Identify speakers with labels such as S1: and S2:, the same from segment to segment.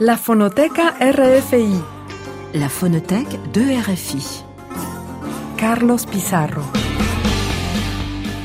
S1: La Fonoteca RFI.
S2: La Phonothèque de RFI.
S1: Carlos Pizarro.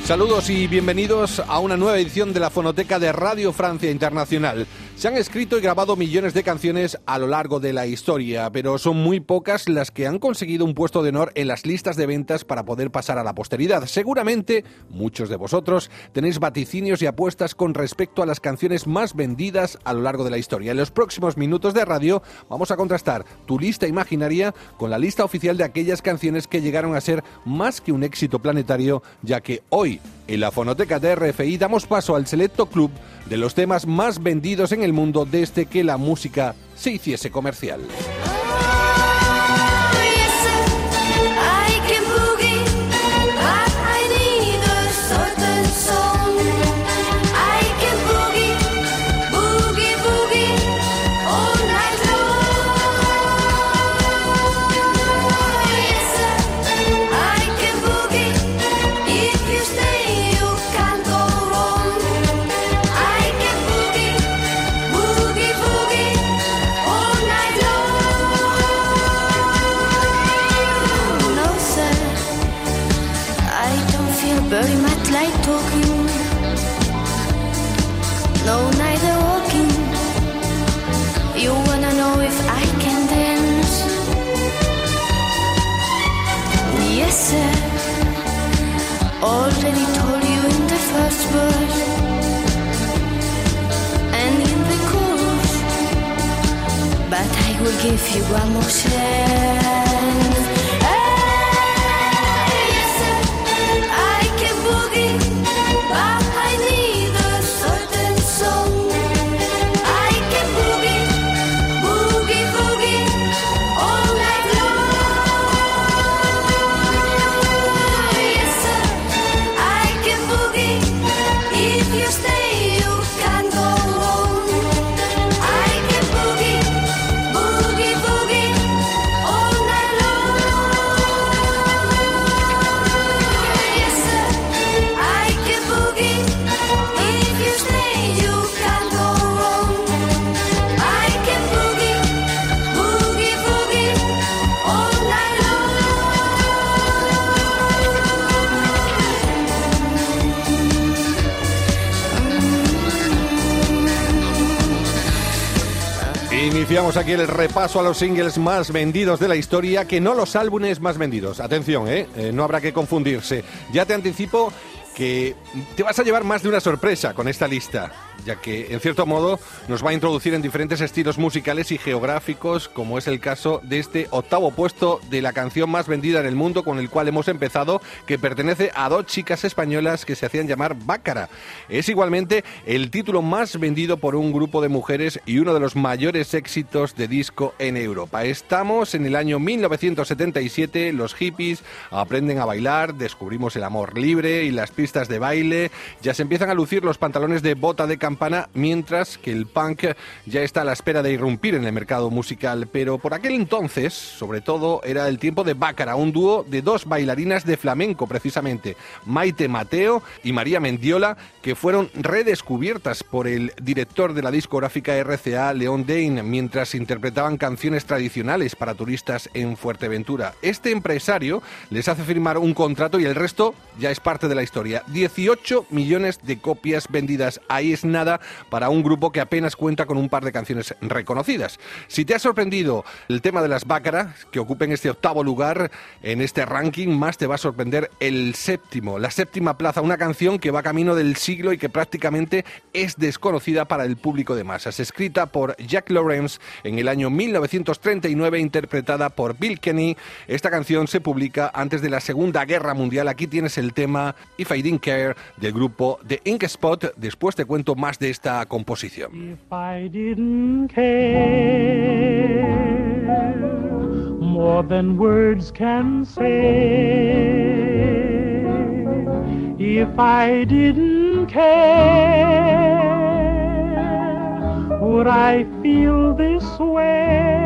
S3: Saludos y bienvenidos a una nueva edición de la Fonoteca de Radio Francia Internacional. Se han escrito y grabado millones de canciones a lo largo de la historia, pero son muy pocas las que han conseguido un puesto de honor en las listas de ventas para poder pasar a la posteridad. Seguramente muchos de vosotros tenéis vaticinios y apuestas con respecto a las canciones más vendidas a lo largo de la historia. En los próximos minutos de radio vamos a contrastar tu lista imaginaria con la lista oficial de aquellas canciones que llegaron a ser más que un éxito planetario, ya que hoy en la fonoteca de RFI damos paso al selecto club de los temas más vendidos en el mundo desde que la música se hiciese comercial.
S4: Give you one more chance.
S3: Iniciamos aquí el repaso a los singles más vendidos de la historia, que no los álbumes más vendidos. Atención, ¿eh? Eh, no habrá que confundirse. Ya te anticipo que te vas a llevar más de una sorpresa con esta lista, ya que en cierto modo nos va a introducir en diferentes estilos musicales y geográficos, como es el caso de este octavo puesto de la canción más vendida en el mundo con el cual hemos empezado, que pertenece a dos chicas españolas que se hacían llamar Bácara. Es igualmente el título más vendido por un grupo de mujeres y uno de los mayores éxitos de disco en Europa. Estamos en el año 1977, los hippies aprenden a bailar, descubrimos el amor libre y las pistas de baile, ya se empiezan a lucir los pantalones de bota de campana, mientras que el punk ya está a la espera de irrumpir en el mercado musical. Pero por aquel entonces, sobre todo, era el tiempo de Bácara, un dúo de dos bailarinas de flamenco, precisamente, Maite Mateo y María Mendiola, que fueron redescubiertas por el director de la discográfica RCA, León Dane, mientras interpretaban canciones tradicionales para turistas en Fuerteventura. Este empresario les hace firmar un contrato y el resto ya es parte de la historia. 18 millones de copias vendidas. Ahí es nada para un grupo que apenas cuenta con un par de canciones reconocidas. Si te ha sorprendido el tema de las Bácaras, que ocupen este octavo lugar en este ranking, más te va a sorprender el séptimo, la séptima plaza, una canción que va camino del siglo y que prácticamente es desconocida para el público de masas. Escrita por Jack Lawrence en el año 1939, interpretada por Bill Kenny. Esta canción se publica antes de la Segunda Guerra Mundial. Aquí tienes el tema If I Didn't Care del grupo The Ink Spot. Después te cuento más de esta composición.
S5: If I didn't care more than words can say, if I didn't care, would I feel this way?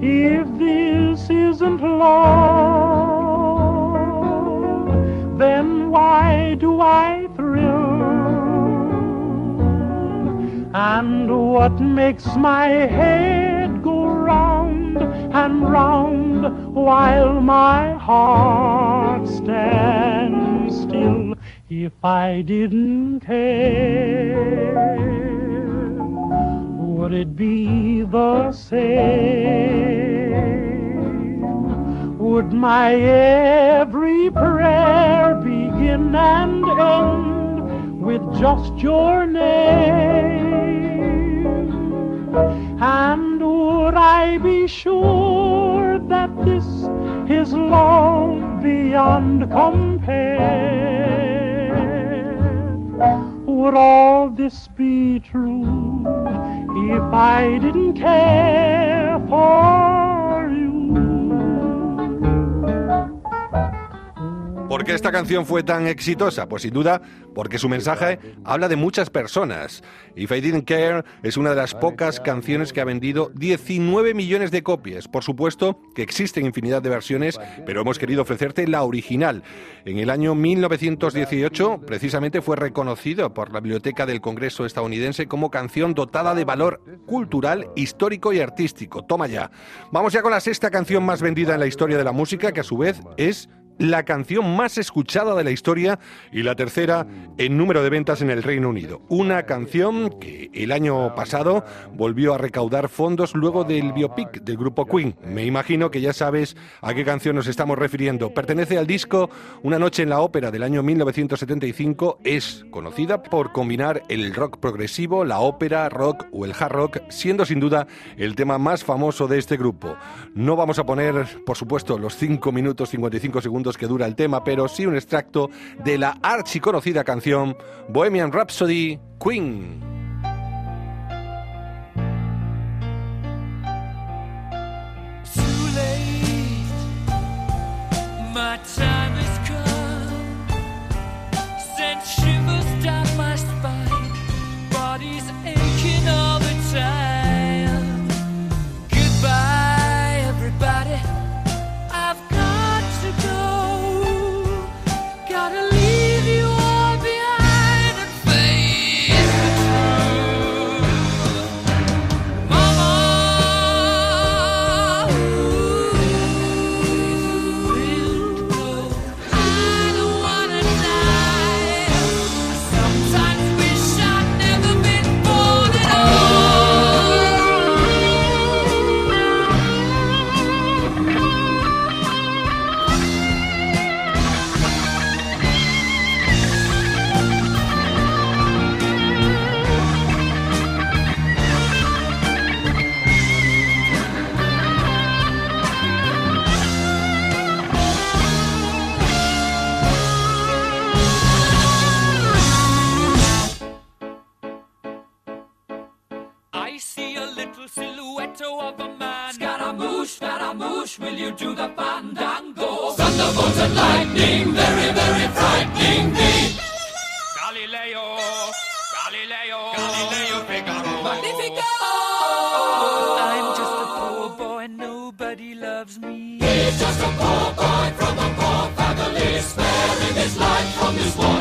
S5: If this isn't love, then why do I And what makes my head go round and round while my heart stands still if I didn't care? Would it be the same? Would my every prayer begin and end with just your name? And would I be sure that this is love beyond compare? Would all this be true if I didn't care for
S3: ¿Por qué esta canción fue tan exitosa? Pues sin duda porque su mensaje habla de muchas personas. If I Didn't Care es una de las pocas canciones que ha vendido 19 millones de copias. Por supuesto que existen infinidad de versiones, pero hemos querido ofrecerte la original. En el año 1918, precisamente fue reconocido por la Biblioteca del Congreso estadounidense como canción dotada de valor cultural, histórico y artístico. Toma ya. Vamos ya con la sexta canción más vendida en la historia de la música, que a su vez es la canción más escuchada de la historia y la tercera en número de ventas en el Reino Unido. Una canción que el año pasado volvió a recaudar fondos luego del biopic del grupo Queen. Me imagino que ya sabes a qué canción nos estamos refiriendo. Pertenece al disco Una noche en la ópera del año 1975. Es conocida por combinar el rock progresivo, la ópera, rock o el hard rock, siendo sin duda el tema más famoso de este grupo. No vamos a poner, por supuesto, los 5 minutos 55 segundos que dura el tema, pero sí un extracto de la archiconocida canción Bohemian Rhapsody Queen.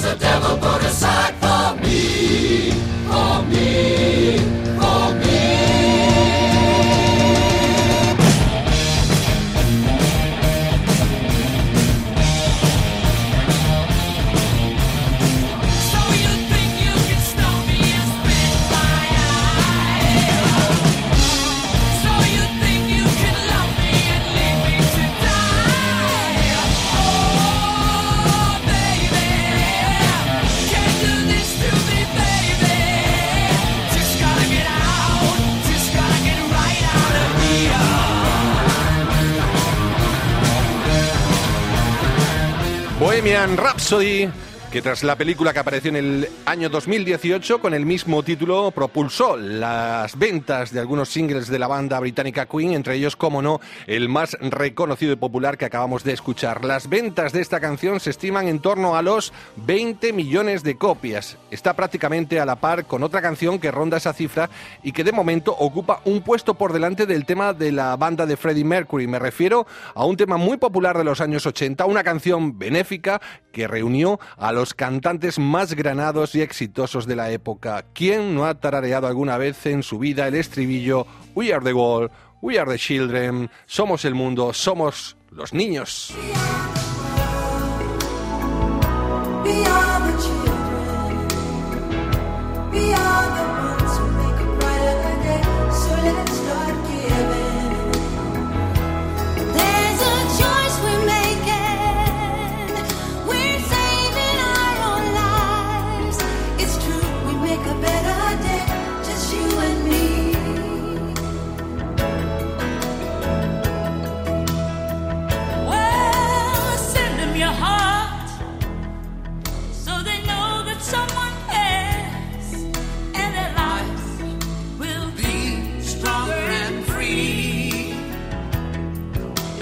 S6: has a devil put aside for me. For me. For me.
S3: Bohemian Rhapsody que tras la película que apareció en el año 2018 con el mismo título propulsó las ventas de algunos singles de la banda británica Queen, entre ellos, como no, el más reconocido y popular que acabamos de escuchar. Las ventas de esta canción se estiman en torno a los 20 millones de copias. Está prácticamente a la par con otra canción que ronda esa cifra y que de momento ocupa un puesto por delante del tema de la banda de Freddie Mercury. Me refiero a un tema muy popular de los años 80, una canción benéfica que reunió a los cantantes más granados y exitosos de la época. ¿Quién no ha tarareado alguna vez en su vida el estribillo We are the world, we are the children, somos el mundo, somos los niños?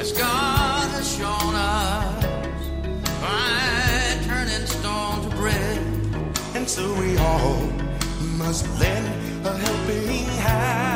S7: As God has shown us by turning stone to bread.
S8: And so we all must lend a helping hand.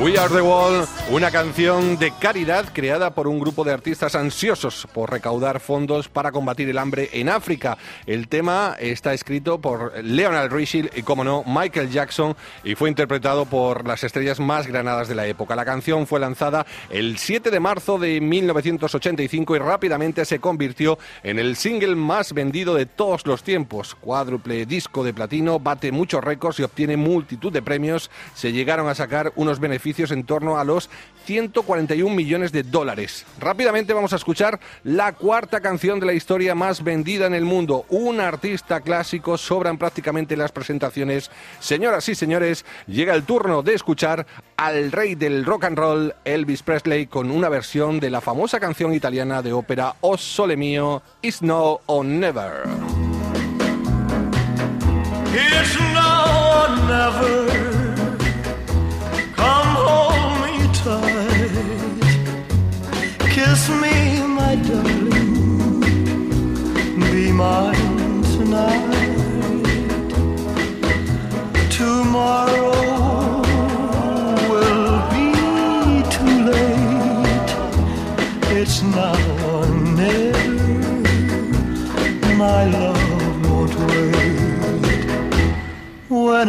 S8: We Are the
S3: Wall, una canción de caridad creada por un grupo de artistas ansiosos por recaudar fondos para combatir el hambre en África. El tema está escrito por Leonard Richie y, como no, Michael Jackson y fue interpretado por las estrellas más granadas de la época. La canción fue lanzada el 7 de marzo de 1985 y rápidamente se convirtió en el single más vendido de todos los tiempos. Cuádruple disco de platino, bate muchos récords y obtiene multitud de premios. Se llegaron a sacar unos beneficios en torno a los 141 millones de dólares. Rápidamente vamos a escuchar la cuarta canción de la historia más vendida en el mundo. Un artista clásico, sobran prácticamente las presentaciones. Señoras y señores, llega el turno de escuchar al rey del rock and roll, Elvis Presley, con una versión de la famosa canción italiana de ópera O Sole Mio, Is
S8: Now or Never. It's now or never.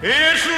S8: It's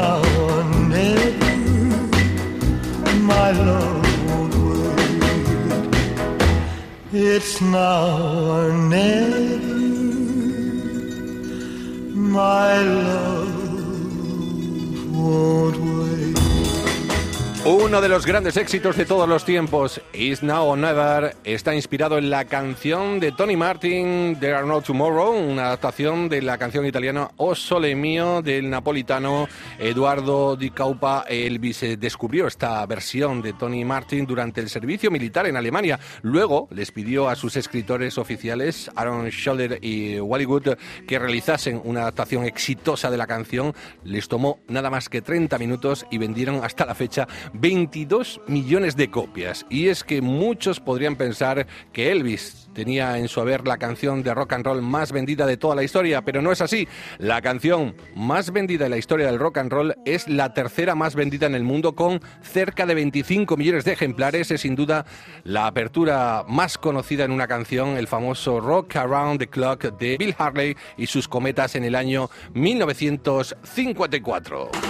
S8: now or never. My love won't wait. It's now or never. My love won't wait.
S3: Uno de los grandes éxitos de todos los tiempos, Is Now or Never, está inspirado en la canción de Tony Martin, There Are No Tomorrow, una adaptación de la canción italiana O Sole Mio del napolitano Eduardo Di Caupa. Elvis eh, descubrió esta versión de Tony Martin durante el servicio militar en Alemania. Luego les pidió a sus escritores oficiales, Aaron Scholler y Wally Wood, que realizasen una adaptación exitosa de la canción. Les tomó nada más que 30 minutos y vendieron hasta la fecha 22 millones de copias. Y es que muchos podrían pensar que Elvis tenía en su haber la canción de rock and roll más vendida de toda la historia, pero no es así. La canción más vendida en la historia del rock and roll es la tercera más vendida en el mundo con cerca de 25 millones de ejemplares. Es sin duda la apertura más conocida en una canción, el famoso Rock Around the Clock de Bill Harley y sus cometas en el año 1954.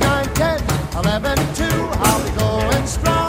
S9: Nine, ten, eleven, two. I'll be going strong.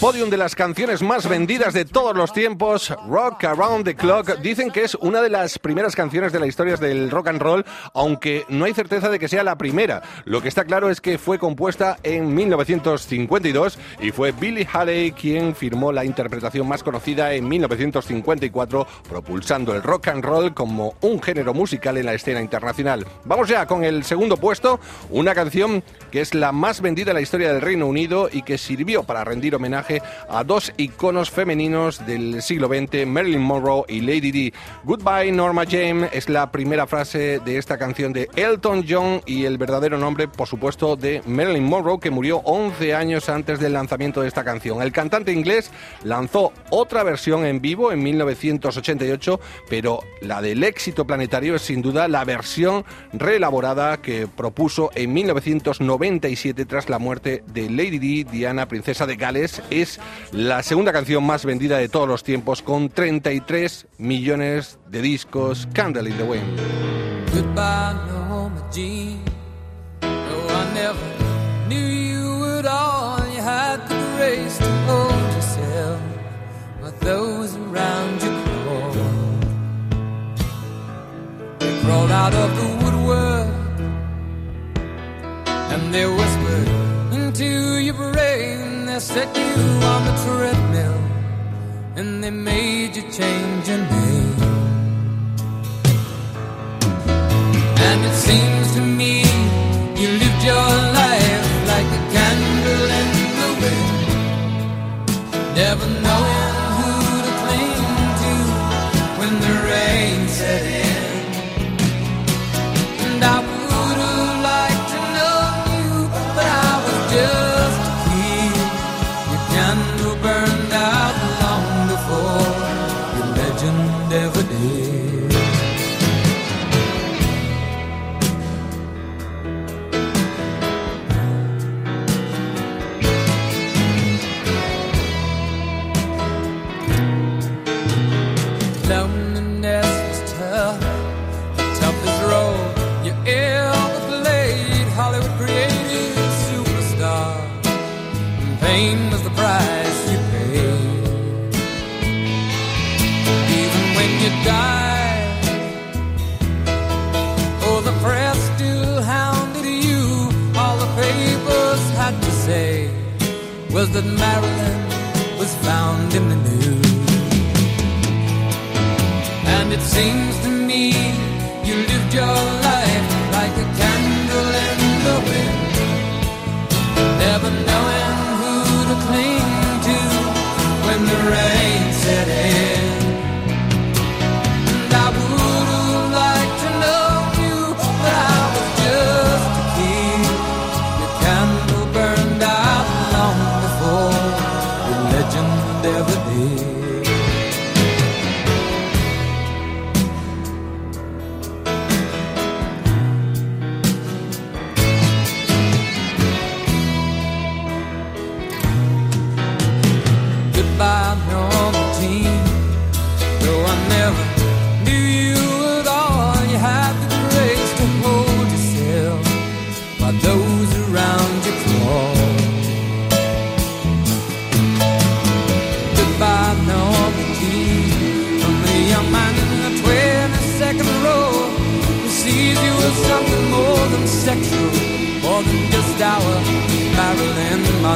S3: Podium de las canciones más vendidas de todos los tiempos, Rock Around the Clock. Dicen que es una de las primeras canciones de la historia del rock and roll, aunque no hay certeza de que sea la primera. Lo que está claro es que fue compuesta en 1952 y fue Billy Haley quien firmó la interpretación más conocida en 1954, propulsando el rock and roll como un género musical en la escena internacional. Vamos ya con el segundo puesto, una canción que es la más vendida en la historia del Reino Unido y que sirvió para rendir homenaje a dos iconos femeninos del siglo XX, Marilyn Monroe y Lady Di. Goodbye Norma James es la primera frase de esta canción de Elton John y el verdadero nombre, por supuesto, de Marilyn Monroe, que murió 11 años antes del lanzamiento de esta canción. El cantante inglés lanzó otra versión en vivo en 1988, pero la del éxito planetario es sin duda la versión reelaborada que propuso en 1997 tras la muerte de Lady Di, Diana, princesa de Gales. Es la segunda canción más vendida de todos los tiempos con 33 millones de discos. Candle in the Wind.
S6: Goodbye. No, out of the woodwork and. They set you on the treadmill and they made you change your name. And it seems to me you lived your life like a candle in the wind, never knowing who to cling to when the rain set in. And I that Marilyn was found in the news. And it seems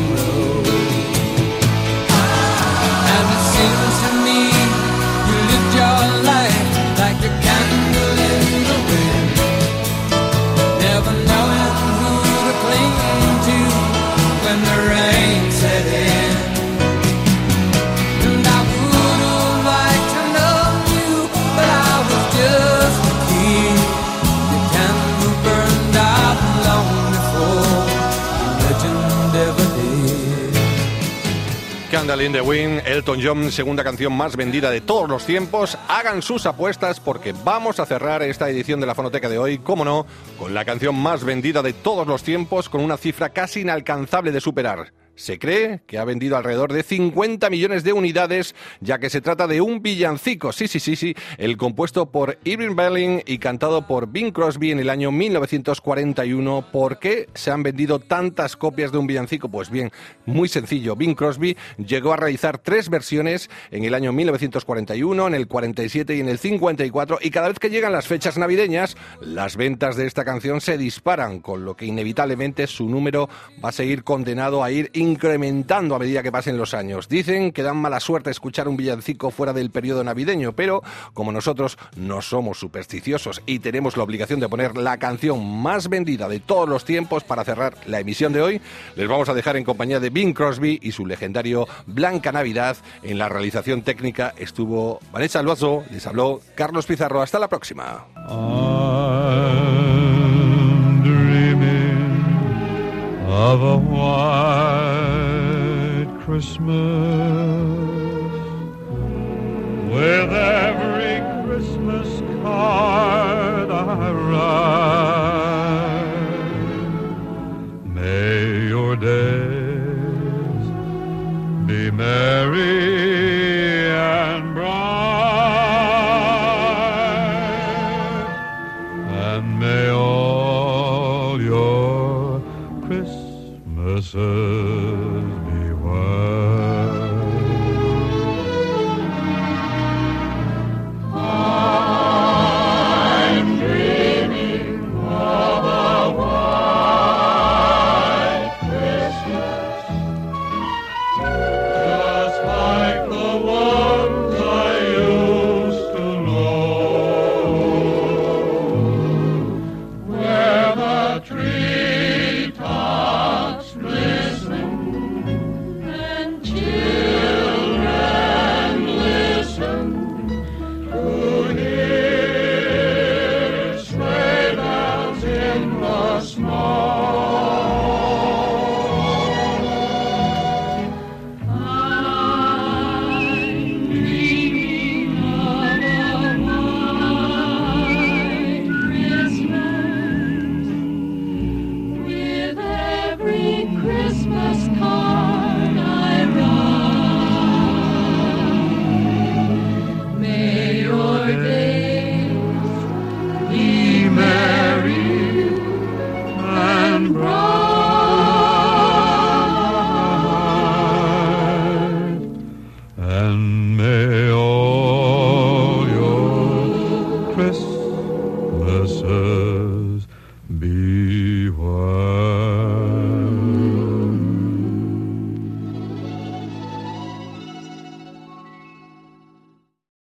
S6: Marilyn Monroe.
S3: Elton John, segunda canción más vendida de todos los tiempos. Hagan sus apuestas porque vamos a cerrar esta edición de la fonoteca de hoy, como no, con la canción más vendida de todos los tiempos, con una cifra casi inalcanzable de superar. Se cree que ha vendido alrededor de 50 millones de unidades, ya que se trata de un villancico, sí, sí, sí, sí, el compuesto por Irving Berlin y cantado por Bing Crosby en el año 1941. ¿Por qué se han vendido tantas copias de un villancico? Pues bien, muy sencillo. Bing Crosby llegó a realizar tres versiones en el año 1941, en el 47 y en el 54, y cada vez que llegan las fechas navideñas, las ventas de esta canción se disparan, con lo que inevitablemente su número va a seguir condenado a ir incrementando a medida que pasen los años. Dicen que dan mala suerte escuchar un villancico fuera del periodo navideño, pero como nosotros no somos supersticiosos y tenemos la obligación de poner la canción más vendida de todos los tiempos para cerrar la emisión de hoy, les vamos a dejar en compañía de Bing Crosby y su legendario Blanca Navidad. En la realización técnica estuvo Vanessa Luazo, les habló Carlos Pizarro. Hasta la próxima.
S10: Christmas with every Christmas card I write. May your days be merry